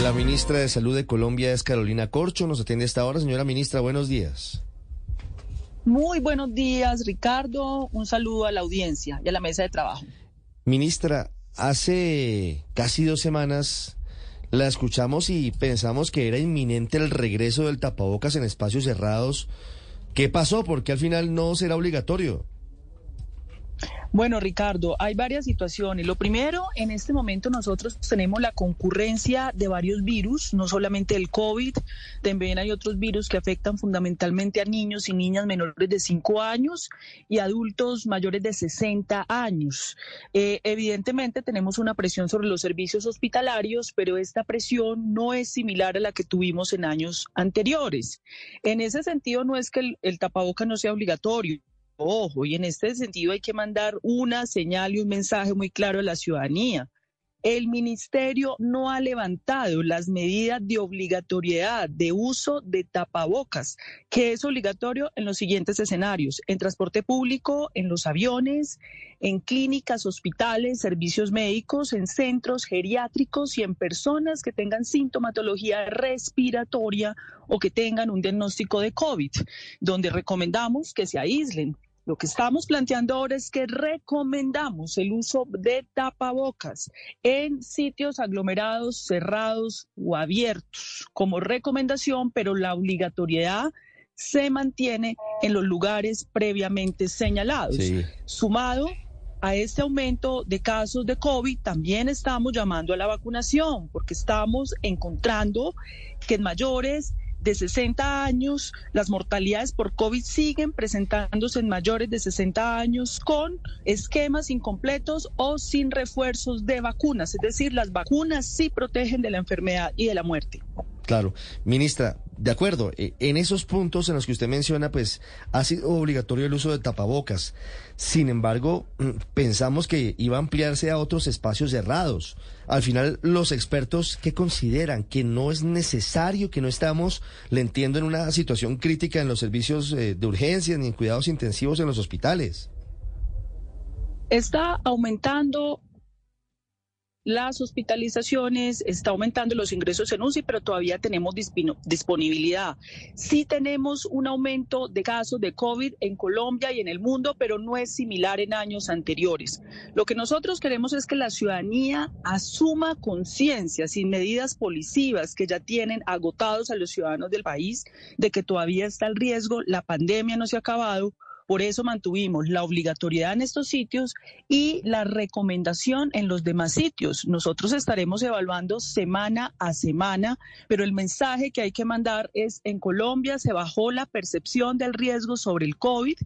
La ministra de Salud de Colombia es Carolina Corcho. Nos atiende esta hora. Señora ministra, buenos días. Muy buenos días, Ricardo. Un saludo a la audiencia y a la mesa de trabajo. Ministra, hace casi dos semanas la escuchamos y pensamos que era inminente el regreso del tapabocas en espacios cerrados. ¿Qué pasó? Porque al final no será obligatorio. Bueno, Ricardo, hay varias situaciones. Lo primero, en este momento nosotros tenemos la concurrencia de varios virus, no solamente el COVID, también hay otros virus que afectan fundamentalmente a niños y niñas menores de 5 años y adultos mayores de 60 años. Eh, evidentemente tenemos una presión sobre los servicios hospitalarios, pero esta presión no es similar a la que tuvimos en años anteriores. En ese sentido, no es que el, el tapaboca no sea obligatorio Ojo, y en este sentido hay que mandar una señal y un mensaje muy claro a la ciudadanía. El ministerio no ha levantado las medidas de obligatoriedad de uso de tapabocas, que es obligatorio en los siguientes escenarios, en transporte público, en los aviones, en clínicas, hospitales, servicios médicos, en centros geriátricos y en personas que tengan sintomatología respiratoria o que tengan un diagnóstico de COVID, donde recomendamos que se aíslen lo que estamos planteando ahora es que recomendamos el uso de tapabocas en sitios aglomerados, cerrados o abiertos como recomendación, pero la obligatoriedad se mantiene en los lugares previamente señalados. Sumado a este aumento de casos de COVID, también estamos llamando a la vacunación, porque estamos encontrando que en mayores de 60 años, las mortalidades por COVID siguen presentándose en mayores de 60 años con esquemas incompletos o sin refuerzos de vacunas. Es decir, las vacunas sí protegen de la enfermedad y de la muerte. Claro. Ministra, de acuerdo, eh, en esos puntos en los que usted menciona, pues ha sido obligatorio el uso de tapabocas. Sin embargo, mm, pensamos que iba a ampliarse a otros espacios cerrados. Al final, los expertos, ¿qué consideran? Que no es necesario, que no estamos, le entiendo, en una situación crítica en los servicios eh, de urgencia ni en cuidados intensivos en los hospitales. Está aumentando las hospitalizaciones, está aumentando los ingresos en UCI, pero todavía tenemos disponibilidad. Sí tenemos un aumento de casos de COVID en Colombia y en el mundo, pero no es similar en años anteriores. Lo que nosotros queremos es que la ciudadanía asuma conciencia, sin medidas policivas que ya tienen agotados a los ciudadanos del país, de que todavía está el riesgo, la pandemia no se ha acabado por eso mantuvimos la obligatoriedad en estos sitios y la recomendación en los demás sitios. Nosotros estaremos evaluando semana a semana, pero el mensaje que hay que mandar es en Colombia se bajó la percepción del riesgo sobre el COVID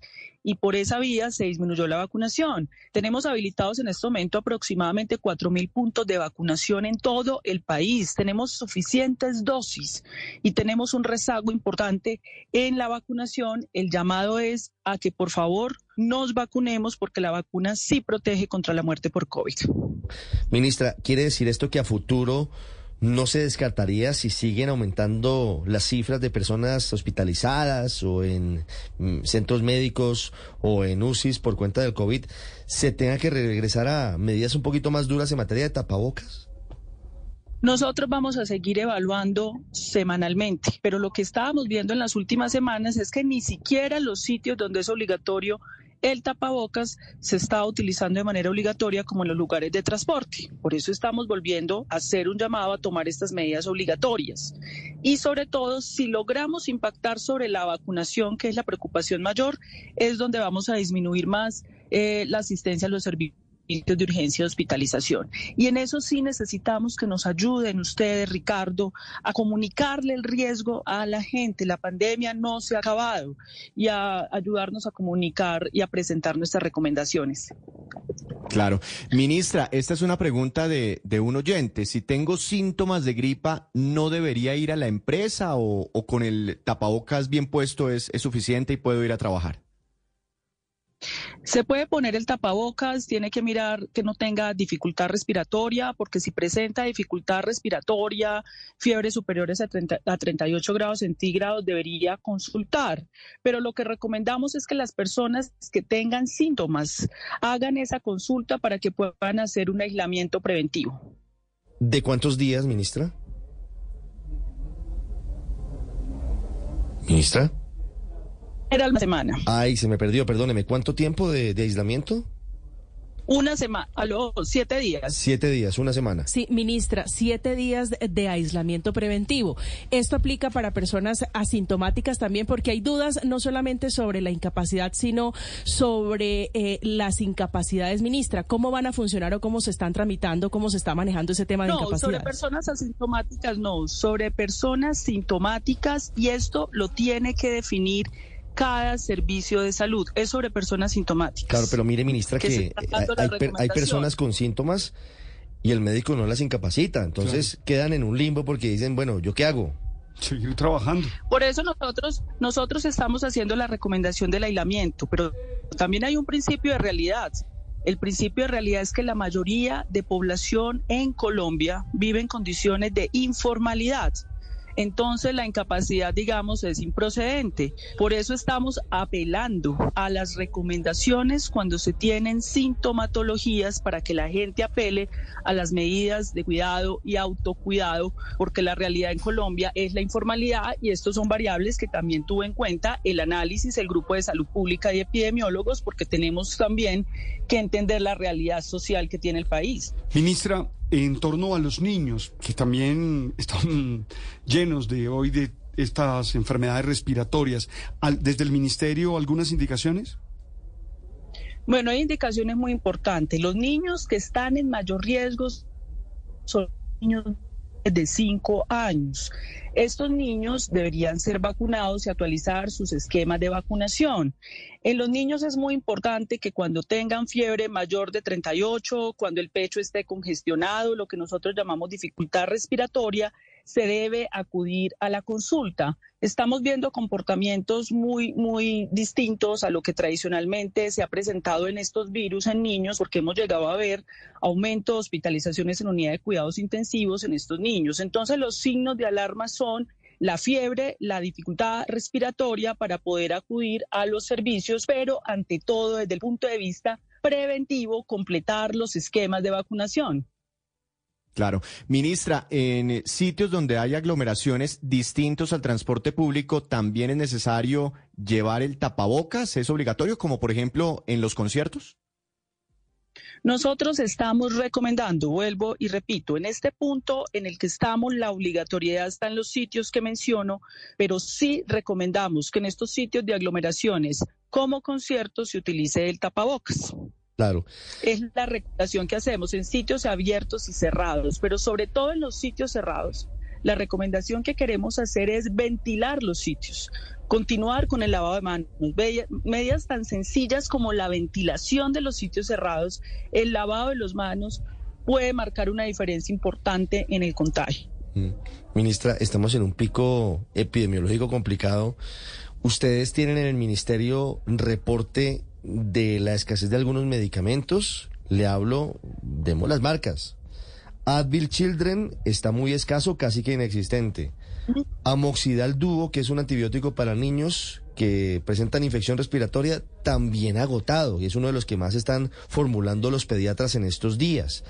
y por esa vía se disminuyó la vacunación. Tenemos habilitados en este momento aproximadamente 4.000 puntos de vacunación en todo el país. Tenemos suficientes dosis y tenemos un rezago importante en la vacunación. El llamado es a que por favor nos vacunemos porque la vacuna sí protege contra la muerte por COVID. Ministra, ¿quiere decir esto que a futuro no se descartaría si siguen aumentando las cifras de personas hospitalizadas o en mm, centros médicos o en UCIs por cuenta del COVID, se tenga que regresar a medidas un poquito más duras en materia de tapabocas? Nosotros vamos a seguir evaluando semanalmente, pero lo que estábamos viendo en las últimas semanas es que ni siquiera los sitios donde es obligatorio el tapabocas se está utilizando de manera obligatoria como en los lugares de transporte. Por eso estamos volviendo a hacer un llamado a tomar estas medidas obligatorias. Y sobre todo, si logramos impactar sobre la vacunación, que es la preocupación mayor, es donde vamos a disminuir más eh, la asistencia a los servicios de urgencia y hospitalización. Y en eso sí necesitamos que nos ayuden ustedes, Ricardo, a comunicarle el riesgo a la gente. La pandemia no se ha acabado y a ayudarnos a comunicar y a presentar nuestras recomendaciones. Claro. Ministra, esta es una pregunta de, de un oyente. Si tengo síntomas de gripa, ¿no debería ir a la empresa o, o con el tapabocas bien puesto es, es suficiente y puedo ir a trabajar? Se puede poner el tapabocas, tiene que mirar que no tenga dificultad respiratoria, porque si presenta dificultad respiratoria, fiebre superiores a, 30, a 38 grados centígrados, debería consultar. Pero lo que recomendamos es que las personas que tengan síntomas hagan esa consulta para que puedan hacer un aislamiento preventivo. ¿De cuántos días, ministra? Ministra. Era la semana. Ay, se me perdió, perdóneme. ¿Cuánto tiempo de, de aislamiento? Una semana, a los siete días. Siete días, una semana. Sí, ministra, siete días de aislamiento preventivo. Esto aplica para personas asintomáticas también porque hay dudas no solamente sobre la incapacidad, sino sobre eh, las incapacidades, ministra. ¿Cómo van a funcionar o cómo se están tramitando, cómo se está manejando ese tema de no, incapacidad? sobre personas asintomáticas no, sobre personas sintomáticas y esto lo tiene que definir cada servicio de salud. Es sobre personas sintomáticas. Claro, pero mire, ministra, que, hay, personas con síntomas y el médico no las incapacita. Entonces quedan en un limbo porque dicen, bueno, ¿yo qué hago? Seguir trabajando. Por eso nosotros, nosotros estamos haciendo la recomendación del aislamiento, pero también hay un principio de realidad. El principio de realidad es que la mayoría de población en Colombia vive en condiciones de informalidad entonces la incapacidad, digamos, es improcedente. Por eso estamos apelando a las recomendaciones cuando se tienen sintomatologías para que la gente apele a las medidas de cuidado y autocuidado, porque la realidad en Colombia es la informalidad y estos son variables que también tuvo en cuenta el análisis, el grupo de salud pública y epidemiólogos, porque tenemos también que entender la realidad social que tiene el país. Ministra, en torno a los niños, que también están llenos de hoy de estas enfermedades respiratorias, ¿desde el Ministerio algunas indicaciones? Bueno, hay indicaciones muy importantes. Los niños que están en mayor riesgo son niños de 5 años. Estos niños deberían ser vacunados y actualizar sus esquemas de vacunación. En los niños es muy importante que cuando tengan fiebre mayor de 38, cuando el pecho esté congestionado, lo que nosotros llamamos dificultad respiratoria, se debe acudir a la consulta. Estamos viendo comportamientos muy, muy distintos a lo que tradicionalmente se ha presentado en estos virus en niños, porque hemos llegado a ver aumento de hospitalizaciones en unidad de cuidados intensivos en estos niños. Entonces, los signos de alarma son la fiebre, la dificultad respiratoria para poder acudir a los servicios, pero ante todo desde el punto de vista preventivo, completar los esquemas de vacunación. Claro. Ministra, en sitios donde hay aglomeraciones distintos al transporte público, ¿también es necesario llevar el tapabocas? ¿Es obligatorio, como por ejemplo en los conciertos? Nosotros estamos recomendando, vuelvo y repito, en este punto en el que estamos, la obligatoriedad está en los sitios que menciono, pero sí recomendamos que en estos sitios de aglomeraciones como conciertos se utilice el tapabocas. Claro. Es la recomendación que hacemos en sitios abiertos y cerrados, pero sobre todo en los sitios cerrados. La recomendación que queremos hacer es ventilar los sitios, continuar con el lavado de manos, medidas tan sencillas como la ventilación de los sitios cerrados, el lavado de las manos puede marcar una diferencia importante en el contagio. Mm. Ministra, estamos en un pico epidemiológico complicado. ¿Ustedes tienen en el ministerio reporte de la escasez de algunos medicamentos, le hablo, demos las marcas. Advil Children está muy escaso, casi que inexistente. Amoxidal Duo, que es un antibiótico para niños que presentan infección respiratoria, también agotado y es uno de los que más están formulando los pediatras en estos días.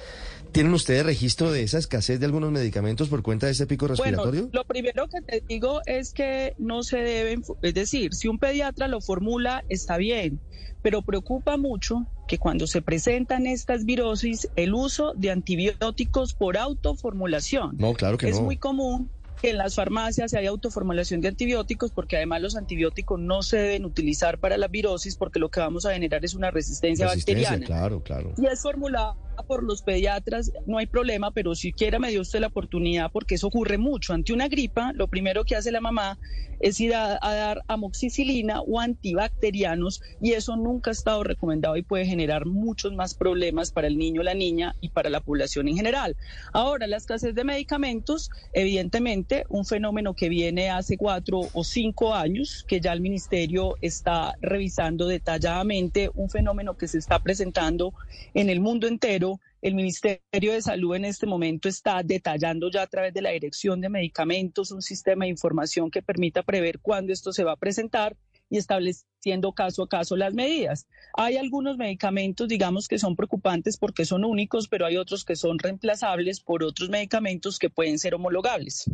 ¿Tienen ustedes registro de esa escasez de algunos medicamentos por cuenta de ese pico respiratorio? Bueno, lo primero que te digo es que no se deben, es decir, si un pediatra lo formula, está bien, pero preocupa mucho que cuando se presentan estas virosis, el uso de antibióticos por autoformulación. No, claro que es no. Es muy común que en las farmacias hay autoformulación de antibióticos porque además los antibióticos no se deben utilizar para la virosis porque lo que vamos a generar es una resistencia, resistencia bacteriana. Claro, claro. Y es formulada por los pediatras, no hay problema, pero siquiera me dio usted la oportunidad porque eso ocurre mucho. Ante una gripa, lo primero que hace la mamá es ir a, dar amoxicilina o antibacterianos y eso nunca ha estado recomendado y puede generar muchos más problemas para el niño, la niña y para la población en general. Ahora, la escasez de medicamentos, evidentemente, un fenómeno que viene hace cuatro o cinco años, que ya el ministerio está revisando detalladamente, un fenómeno que se está presentando en el mundo entero el Ministerio de Salud en este momento está detallando ya a través de la Dirección de Medicamentos un sistema de información que permita prever cuándo esto se va a presentar y estableciendo caso a caso las medidas. Hay algunos medicamentos, digamos, que son preocupantes porque son únicos, pero hay otros que son reemplazables por otros medicamentos que pueden ser homologables.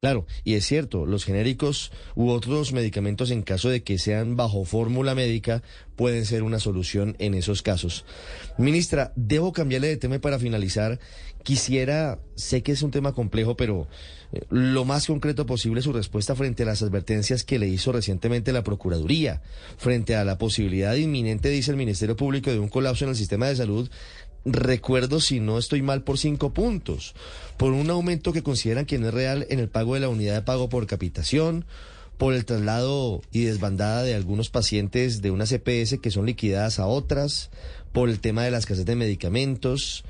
Claro, y es cierto, los genéricos u otros medicamentos en caso de que sean bajo fórmula médica pueden ser una solución en esos casos. Ministra, debo cambiarle de tema para finalizar. Quisiera, sé que es un tema complejo, pero eh, lo más concreto posible su respuesta frente a las advertencias que le hizo recientemente la Procuraduría, frente a la posibilidad inminente, dice el Ministerio Público, de un colapso en el sistema de salud recuerdo, si no estoy mal, por cinco puntos, por un aumento que consideran que no es real en el pago de la unidad de pago por capitación, por el traslado y desbandada de algunos pacientes de una CPS que son liquidadas a otras, por el tema de las casas de medicamentos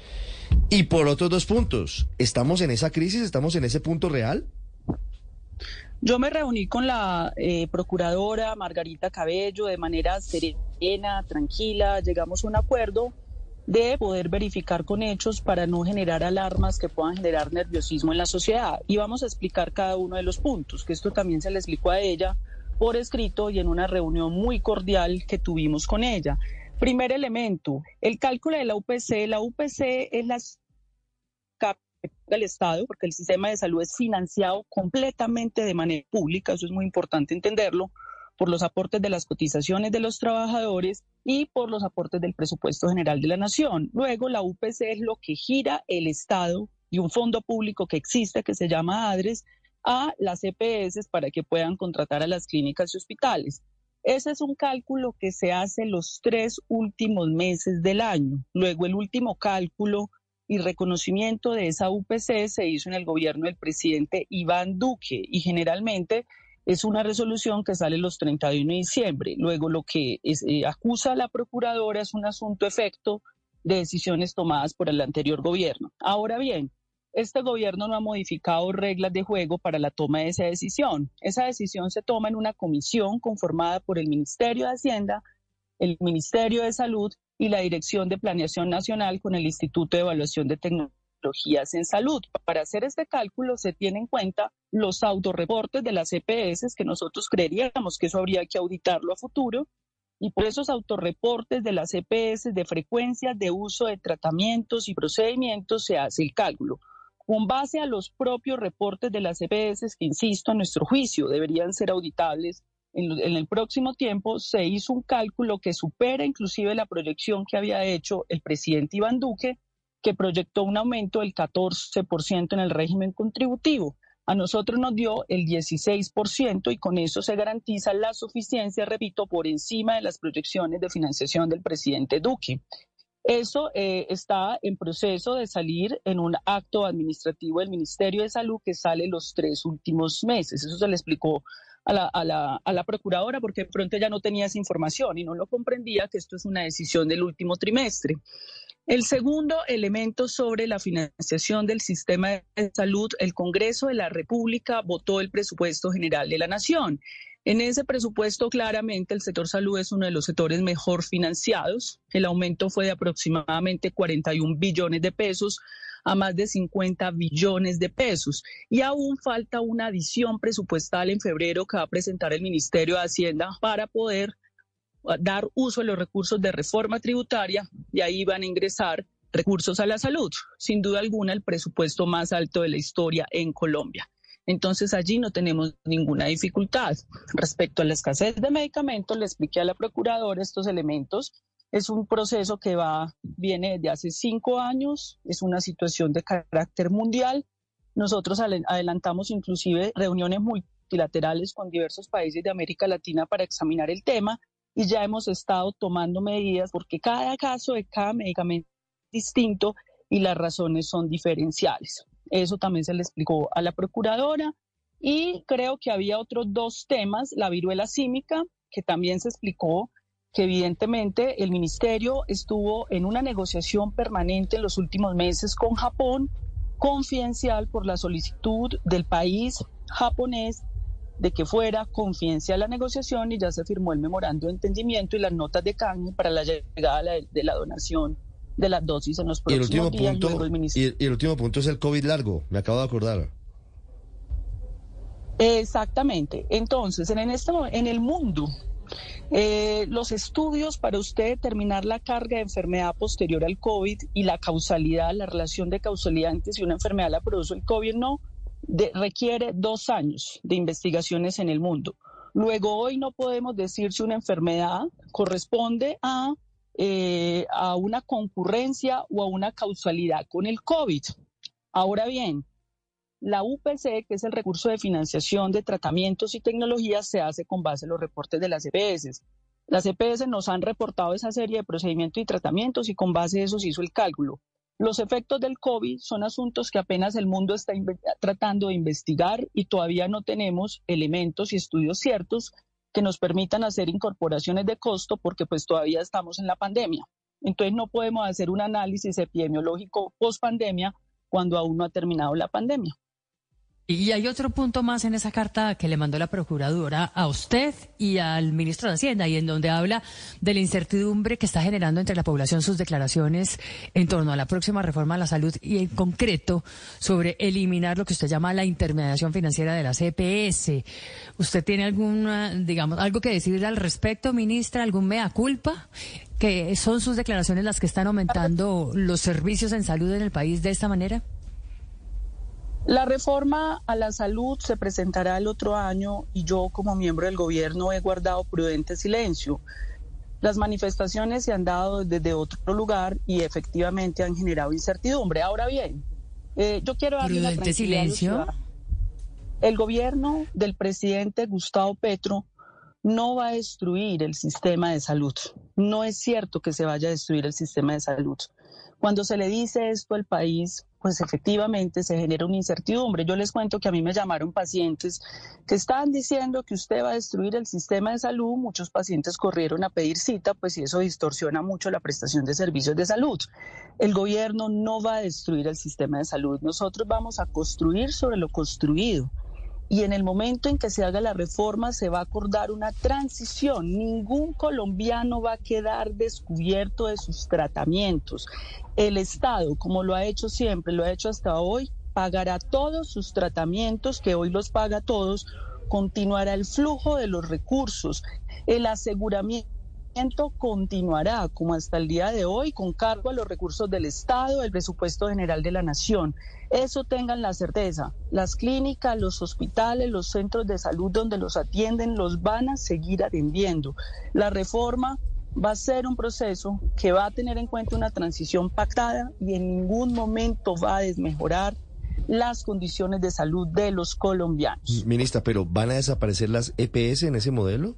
y por otros dos puntos. ¿Estamos en esa crisis? ¿Estamos en ese punto real? Yo me reuní con la eh, procuradora Margarita Cabello de manera serena, tranquila, llegamos a un acuerdo de poder verificar con hechos para no generar alarmas que puedan generar nerviosismo en la sociedad. Y vamos a explicar cada uno de los puntos, que esto también se le explicó a ella por escrito y en una reunión muy cordial que tuvimos con ella. Primer elemento, el cálculo de la UPC. La UPC es la del Estado, porque el sistema de salud es financiado completamente de manera pública, eso es muy importante entenderlo, por los aportes de las cotizaciones de los trabajadores y por los aportes del presupuesto general de la nación. Luego, la UPC es lo que gira el Estado y un fondo público que existe que se llama ADRES a las EPS para que puedan contratar a las clínicas y hospitales. Ese es un cálculo que se hace los tres últimos meses del año. Luego, el último cálculo y reconocimiento de esa UPC se hizo en el gobierno del presidente Iván Duque y generalmente es una resolución que sale los 31 de diciembre. Luego lo que eh, acusa a la procuradora es un asunto efecto de decisiones tomadas por el anterior gobierno. Ahora bien, este gobierno no ha modificado reglas de juego para la toma de esa decisión. Esa decisión se toma en una comisión conformada por el Ministerio de Hacienda, el Ministerio de Salud y la Dirección de Planeación Nacional con el Instituto de Evaluación de Tecnología en salud. Para hacer este cálculo se tiene en cuenta los autorreportes de las EPS, que nosotros creeríamos que eso habría que auditarlo a futuro, y por esos autorreportes de las EPS de frecuencia de uso de tratamientos y procedimientos se hace el cálculo. Con base a los propios reportes de las EPS, que insisto, a nuestro juicio deberían ser auditables en, el próximo tiempo, se hizo un cálculo que supera inclusive la proyección que había hecho el presidente Iván Duque que proyectó un aumento del 14% en el régimen contributivo. A nosotros nos dio el 16% y con eso se garantiza la suficiencia, repito, por encima de las proyecciones de financiación del presidente Duque. Eso eh, está en proceso de salir en un acto administrativo del Ministerio de Salud que sale los tres últimos meses. Eso se le explicó a la, a, la, a la, procuradora porque de pronto ya no tenía esa información y no lo comprendía que esto es una decisión del último trimestre. El segundo elemento sobre la financiación del sistema de salud, el Congreso de la República votó el presupuesto general de la Nación. En ese presupuesto, claramente, el sector salud es uno de los sectores mejor financiados. El aumento fue de aproximadamente 41 billones de pesos a más de 50 billones de pesos. Y aún falta una adición presupuestal en febrero que va a presentar el Ministerio de Hacienda para poder dar uso a los recursos de reforma tributaria y ahí van a ingresar recursos a la salud. Sin duda alguna, el presupuesto más alto de la historia en Colombia. Entonces allí no tenemos ninguna dificultad. Respecto a la escasez de medicamentos, le expliqué a la procuradora estos elementos. Es un proceso que va, viene desde hace cinco años, es una situación de carácter mundial. Nosotros adelantamos inclusive reuniones multilaterales con diversos países de América Latina para examinar el tema y ya hemos estado tomando medidas porque cada caso de cada medicamento es distinto y las razones son diferenciales. Eso también se le explicó a la procuradora y creo que había otros dos temas, la viruela símica, que también se explicó que evidentemente el ministerio estuvo en una negociación permanente en los últimos meses con Japón, confidencial por la solicitud del país japonés de que fuera confidencial la negociación y ya se firmó el memorando de entendimiento y las notas de cambio para la llegada de la donación de las dosis en los próximos y el último días. Punto, y, el último punto es el COVID largo, me acabo de acordar. Exactamente. Entonces, en, este, en el mundo, eh, los estudios para usted determinar la carga de enfermedad posterior al COVID y la causalidad, la relación de causalidad entre si una enfermedad la produce el COVID no, requiere dos años de investigaciones en el mundo. Luego, hoy no podemos decir si una enfermedad corresponde a, eh, a una concurrencia o a una causalidad con el COVID. Ahora bien, la UPC, que es el recurso de financiación de tratamientos y tecnologías, se hace con base en los reportes de las EPS. Las EPS nos han reportado esa serie de procedimientos y tratamientos y con base en eso se hizo el cálculo. Los efectos del COVID son asuntos que apenas el mundo está tratando de investigar y todavía no tenemos elementos y estudios ciertos que nos permitan hacer incorporaciones de costo porque pues todavía estamos en la pandemia. Entonces no podemos hacer un análisis epidemiológico post pandemia cuando aún no ha terminado la pandemia. Y hay otro punto más en esa carta que le mandó la Procuradora a usted y al ministro de Hacienda, y en donde habla de la incertidumbre que está generando entre la población sus declaraciones en torno a la próxima reforma de la salud y en concreto sobre eliminar lo que usted llama la intermediación financiera de la CPS. ¿Usted tiene alguna, digamos, algo que decir al respecto, ministra? ¿Algún mea culpa? ¿Que son sus declaraciones las que están aumentando los servicios en salud en el país de esta manera? La reforma a la salud se presentará el otro año y yo como miembro del gobierno he guardado prudente silencio. Las manifestaciones se han dado desde otro lugar y efectivamente han generado incertidumbre. Ahora bien, eh, yo quiero darle prudente silencio. El gobierno del presidente Gustavo Petro no va a destruir el sistema de salud. No es cierto que se vaya a destruir el sistema de salud. Cuando se le dice esto al país, pues efectivamente se genera una incertidumbre. Yo les cuento que a mí me llamaron pacientes que estaban diciendo que usted va a destruir el sistema de salud. Muchos pacientes corrieron a pedir cita, pues y eso distorsiona mucho la prestación de servicios de salud. El gobierno no va a destruir el sistema de salud. Nosotros vamos a construir sobre lo construido y en el momento en que se haga la reforma se va a acordar una transición. Ningún colombiano va a quedar descubierto de sus tratamientos. El Estado, como lo ha hecho siempre, lo ha hecho hasta hoy, pagará todos sus tratamientos, que hoy los paga todos, continuará el flujo de los recursos, el aseguramiento continuará como hasta el día de hoy con cargo a los recursos del Estado, el presupuesto general de la Nación. Eso tengan la certeza. Las clínicas, los hospitales, los centros de salud donde los atienden los van a seguir atendiendo. La reforma va a ser un proceso que va a tener en cuenta una transición pactada y en ningún momento va a desmejorar las condiciones de salud de los colombianos. Ministra, pero ¿van a desaparecer las EPS en ese modelo?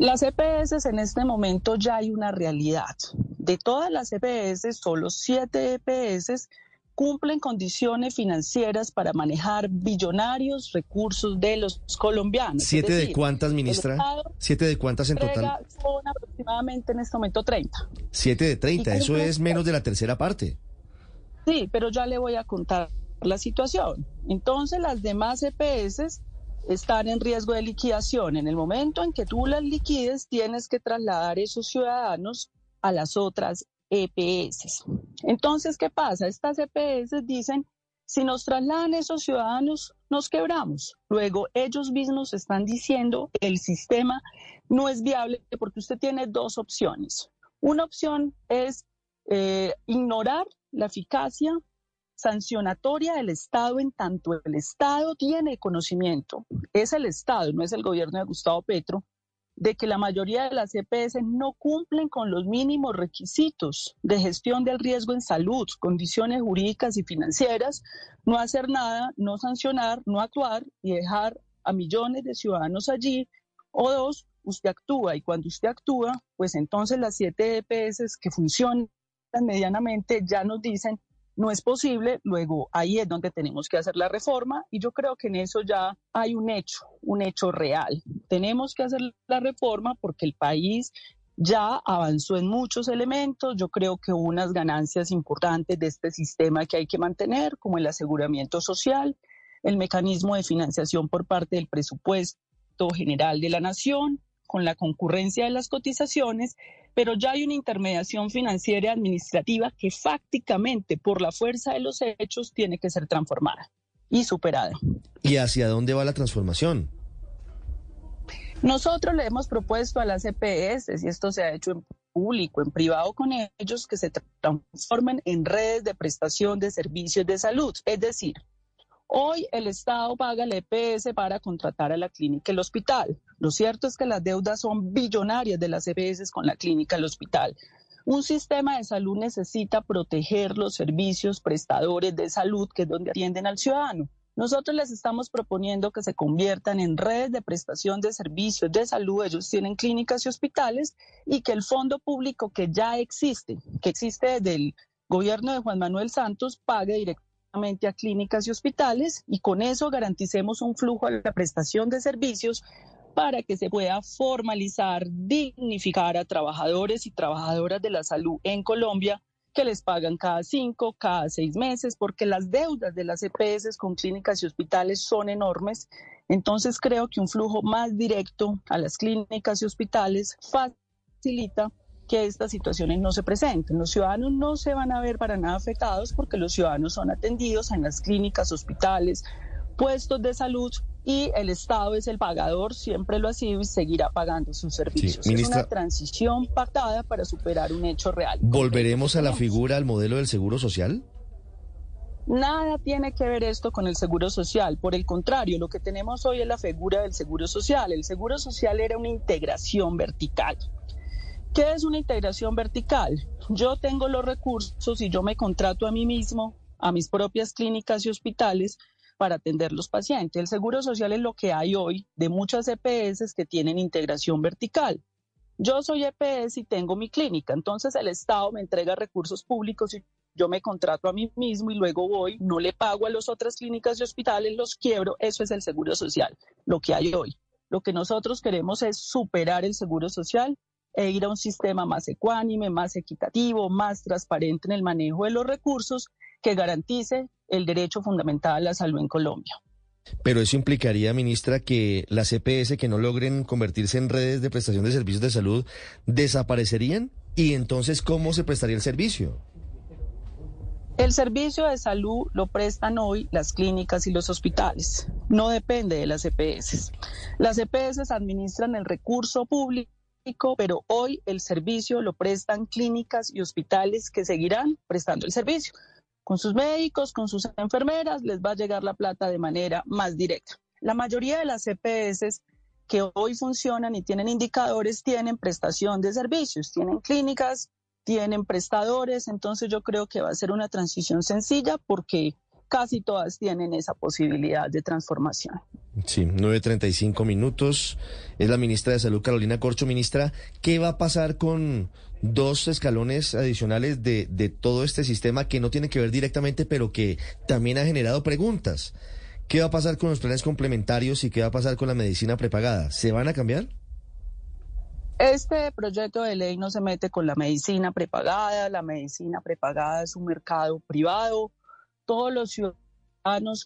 Las EPS en este momento ya hay una realidad. De todas las EPS, solo siete EPS cumplen condiciones financieras para manejar billonarios recursos de los colombianos. ¿Siete de cuántas, ministra? ¿Siete de cuántas en total? Son aproximadamente en este momento 30. Siete de 30, eso es menos de la tercera parte. Sí, pero ya le voy a contar la situación. Entonces, las demás EPS están en riesgo de liquidación. En el momento en que tú las liquides, tienes que trasladar esos ciudadanos a las otras EPS. Entonces, ¿qué pasa? Estas EPS dicen, si nos trasladan esos ciudadanos, nos quebramos. Luego, ellos mismos están diciendo, el sistema no es viable porque usted tiene dos opciones. Una opción es eh, ignorar la eficacia sancionatoria del Estado en tanto el Estado tiene conocimiento, es el Estado, no es el gobierno de Gustavo Petro, de que la mayoría de las EPS no cumplen con los mínimos requisitos de gestión del riesgo en salud, condiciones jurídicas y financieras, no hacer nada, no sancionar, no actuar y dejar a millones de ciudadanos allí. O dos, usted actúa y cuando usted actúa, pues entonces las siete EPS que funcionan medianamente ya nos dicen no es posible, luego ahí es donde tenemos que hacer la reforma y yo creo que en eso ya hay un hecho, un hecho real. Tenemos que hacer la reforma porque el país ya avanzó en muchos elementos. Yo creo que unas ganancias importantes de este sistema que hay que mantener, como el aseguramiento social, el mecanismo de financiación por parte del presupuesto general de la nación, con la concurrencia de las cotizaciones, pero ya hay una intermediación financiera y administrativa que fácticamente, por la fuerza de los hechos, tiene que ser transformada y superada. ¿Y hacia dónde va la transformación? Nosotros le hemos propuesto a las EPS, y esto se ha hecho en público, en privado con ellos, que se transformen en redes de prestación de servicios de salud. Es decir, Hoy el Estado paga el EPS para contratar a la clínica y el hospital. Lo cierto es que las deudas son billonarias de las EPS con la clínica y el hospital. Un sistema de salud necesita proteger los servicios prestadores de salud, que es donde atienden al ciudadano. Nosotros les estamos proponiendo que se conviertan en redes de prestación de servicios de salud. Ellos tienen clínicas y hospitales y que el fondo público que ya existe, que existe desde el gobierno de Juan Manuel Santos, pague directamente a clínicas y hospitales y con eso garanticemos un flujo a la prestación de servicios para que se pueda formalizar, dignificar a trabajadores y trabajadoras de la salud en Colombia que les pagan cada cinco, cada seis meses, porque las deudas de las EPS con clínicas y hospitales son enormes. Entonces creo que un flujo más directo a las clínicas y hospitales facilita que estas situaciones no se presenten. Los ciudadanos no se van a ver para nada afectados porque los ciudadanos son atendidos en las clínicas, hospitales, puestos de salud y el Estado es el pagador, siempre lo ha sido y seguirá pagando sus servicios. es una transición pactada para superar un hecho real. ¿Volveremos a la figura, al modelo del seguro social? Nada tiene que ver esto con el seguro social. Por el contrario, lo que tenemos hoy es la figura del seguro social. El seguro social era una integración vertical. ¿Qué es una integración vertical? Yo tengo los recursos y yo me contrato a mí mismo, a mis propias clínicas y hospitales para atender los pacientes. El seguro social es lo que hay hoy de muchas EPS que tienen integración vertical. Yo soy EPS y tengo mi clínica, entonces el Estado me entrega recursos públicos y yo me contrato a mí mismo y luego voy, no le pago a las otras clínicas y hospitales, los quiebro. Eso es el seguro social, lo que hay hoy. Lo que nosotros queremos es superar el seguro social e ir a un sistema más ecuánime, más equitativo, más transparente en el manejo de los recursos que garantice el derecho fundamental a la salud en Colombia. Pero eso implicaría, ministra, que las EPS que no logren convertirse en redes de prestación de servicios de salud desaparecerían. ¿Y entonces cómo se prestaría el servicio? El servicio de salud lo prestan hoy las clínicas y los hospitales. No depende de las EPS. Las EPS administran el recurso público pero hoy el servicio lo prestan clínicas y hospitales que seguirán prestando el servicio. Con sus médicos, con sus enfermeras, les va a llegar la plata de manera más directa. La mayoría de las EPS que hoy funcionan y tienen indicadores tienen prestación de servicios, tienen clínicas, tienen prestadores, entonces yo creo que va a ser una transición sencilla porque casi todas tienen esa posibilidad de transformación. Sí, 9.35 minutos. Es la ministra de Salud, Carolina Corcho. Ministra, ¿qué va a pasar con dos escalones adicionales de, de todo este sistema que no tiene que ver directamente, pero que también ha generado preguntas? ¿Qué va a pasar con los planes complementarios y qué va a pasar con la medicina prepagada? ¿Se van a cambiar? Este proyecto de ley no se mete con la medicina prepagada. La medicina prepagada es un mercado privado todos los ciudadanos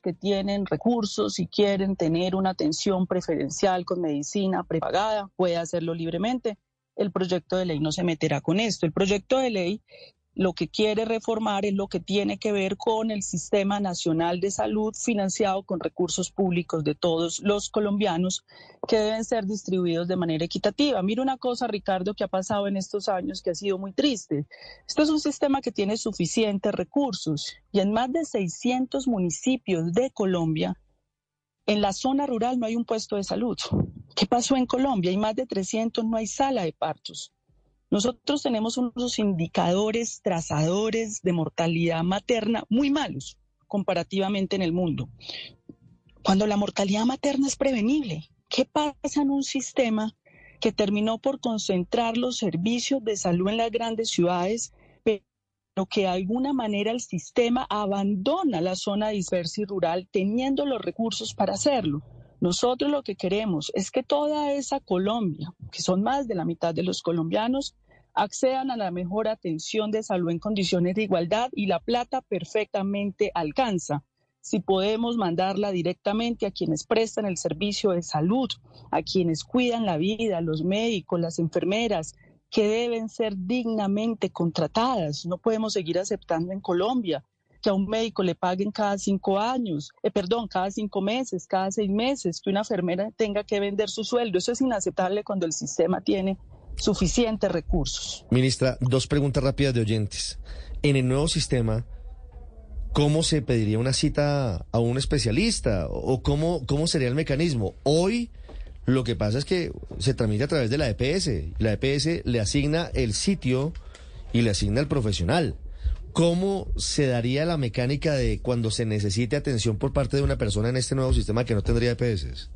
que tienen recursos y quieren tener una atención preferencial con medicina prepagada, puede hacerlo libremente. El proyecto de ley no se meterá con esto. El proyecto de ley lo que quiere reformar es lo que tiene que ver con el Sistema Nacional de Salud financiado con recursos públicos de todos los colombianos que deben ser distribuidos de manera equitativa. Mira una cosa, Ricardo, que ha pasado en estos años que ha sido muy triste. Esto es un sistema que tiene suficientes recursos y en más de 600 municipios de Colombia, en la zona rural no hay un puesto de salud. ¿Qué pasó en Colombia? Hay más de 300, no hay sala de partos. Nosotros tenemos unos indicadores trazadores de mortalidad materna muy malos comparativamente en el mundo. Cuando la mortalidad materna es prevenible, ¿qué pasa en un sistema que terminó por concentrar los servicios de salud en las grandes ciudades, pero que de alguna manera el sistema abandona la zona dispersa y rural teniendo los recursos para hacerlo? Nosotros lo que queremos es que toda esa Colombia, que son más de la mitad de los colombianos, accedan a la mejor atención de salud en condiciones de igualdad y la plata perfectamente alcanza. Si podemos mandarla directamente a quienes prestan el servicio de salud, a quienes cuidan la vida, los médicos, las enfermeras, que deben ser dignamente contratadas. No podemos seguir aceptando en Colombia que a un médico le paguen cada cinco años, eh, perdón, cada cinco meses, cada seis meses, que una enfermera tenga que vender su sueldo. Eso es inaceptable cuando el sistema tiene suficientes recursos. Ministra, dos preguntas rápidas de oyentes. En el nuevo sistema, ¿cómo se pediría una cita a un especialista? ¿O cómo, cómo sería el mecanismo? Hoy lo que pasa es que se tramita a través de la EPS. La EPS le asigna el sitio y le asigna el profesional. ¿Cómo se daría la mecánica de cuando se necesite atención por parte de una persona en este nuevo sistema que no tendría EPS?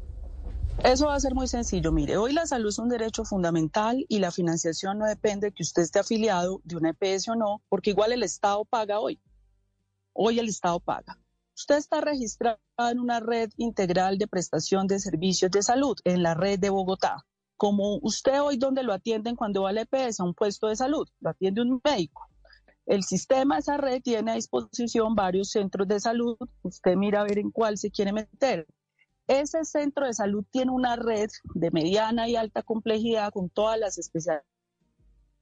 Eso va a ser muy sencillo. Mire, hoy la salud es un derecho fundamental y la financiación no depende de que usted esté afiliado de una EPS o no, porque igual el Estado paga hoy. Hoy el Estado paga. Usted está registrado en una red integral de prestación de servicios de salud, en la red de Bogotá. Como usted hoy donde lo atienden cuando va a la EPS, a un puesto de salud, lo atiende un médico. El sistema, esa red, tiene a disposición varios centros de salud. Usted mira a ver en cuál se quiere meter ese centro de salud tiene una red de mediana y alta complejidad con todas las especialidades.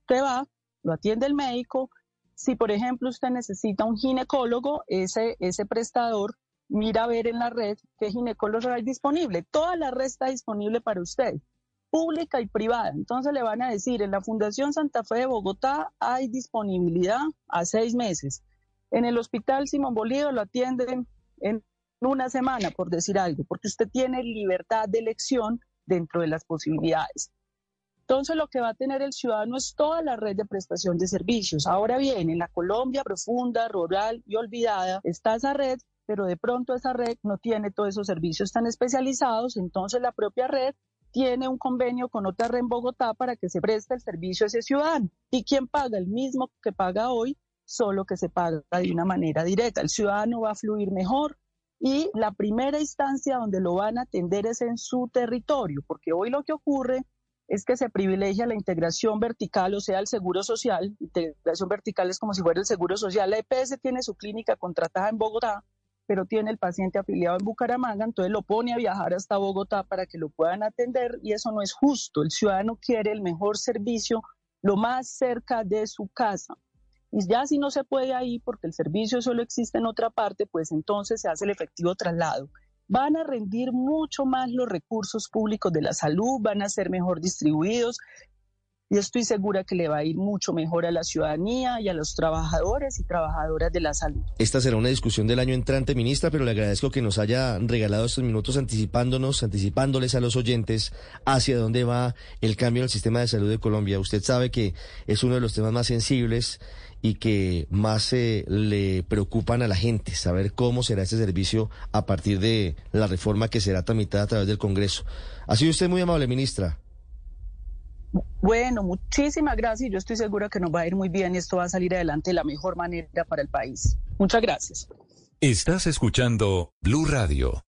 Usted va, lo atiende el médico. Si, por ejemplo, usted necesita un ginecólogo, ese, ese prestador mira a ver en la red qué ginecólogo hay disponible. Toda la red está disponible para usted, pública y privada. Entonces le van a decir, en la Fundación Santa Fe de Bogotá hay disponibilidad a seis meses. En el Hospital Simón Bolívar lo atienden en una semana, por decir algo, porque usted tiene libertad de elección dentro de las posibilidades. Entonces, lo que va a tener el ciudadano es toda la red de prestación de servicios. Ahora bien, en la Colombia profunda, rural y olvidada está esa red, pero de pronto esa red no tiene todos esos servicios tan especializados, entonces la propia red tiene un convenio con otra red en Bogotá para que se preste el servicio a ese ciudadano. ¿Y quién paga? El mismo que paga hoy, solo que se paga de una manera directa. El ciudadano va a fluir mejor, y la primera instancia donde lo van a atender es en su territorio, porque hoy lo que ocurre es que se privilegia la integración vertical, o sea, el seguro social. Integración vertical es como si fuera el seguro social. La EPS tiene su clínica contratada en Bogotá, pero tiene el paciente afiliado en Bucaramanga, entonces lo pone a viajar hasta Bogotá para que lo puedan atender y eso no es justo. El ciudadano quiere el mejor servicio lo más cerca de su casa. Y ya si no se puede ahí porque el servicio solo existe en otra parte, pues entonces se hace el efectivo traslado. Van a rendir mucho más los recursos públicos de la salud, van a ser mejor distribuidos, y estoy segura que le va a ir mucho mejor a la ciudadanía y a los trabajadores y trabajadoras de la salud. Esta será una discusión del año entrante, ministra, pero le agradezco que nos haya regalado estos minutos anticipándonos, anticipándoles a los oyentes hacia dónde va el cambio en el sistema de salud de Colombia. Usted sabe que es uno de los temas más sensibles y que más eh, le preocupan a la gente, saber cómo será este servicio a partir de la reforma que será tramitada a través del Congreso. Ha sido usted muy amable, ministra. Bueno, muchísimas gracias. Yo estoy segura que nos va a ir muy bien y esto va a salir adelante de la mejor manera para el país. Muchas gracias. Estás escuchando Blue Radio.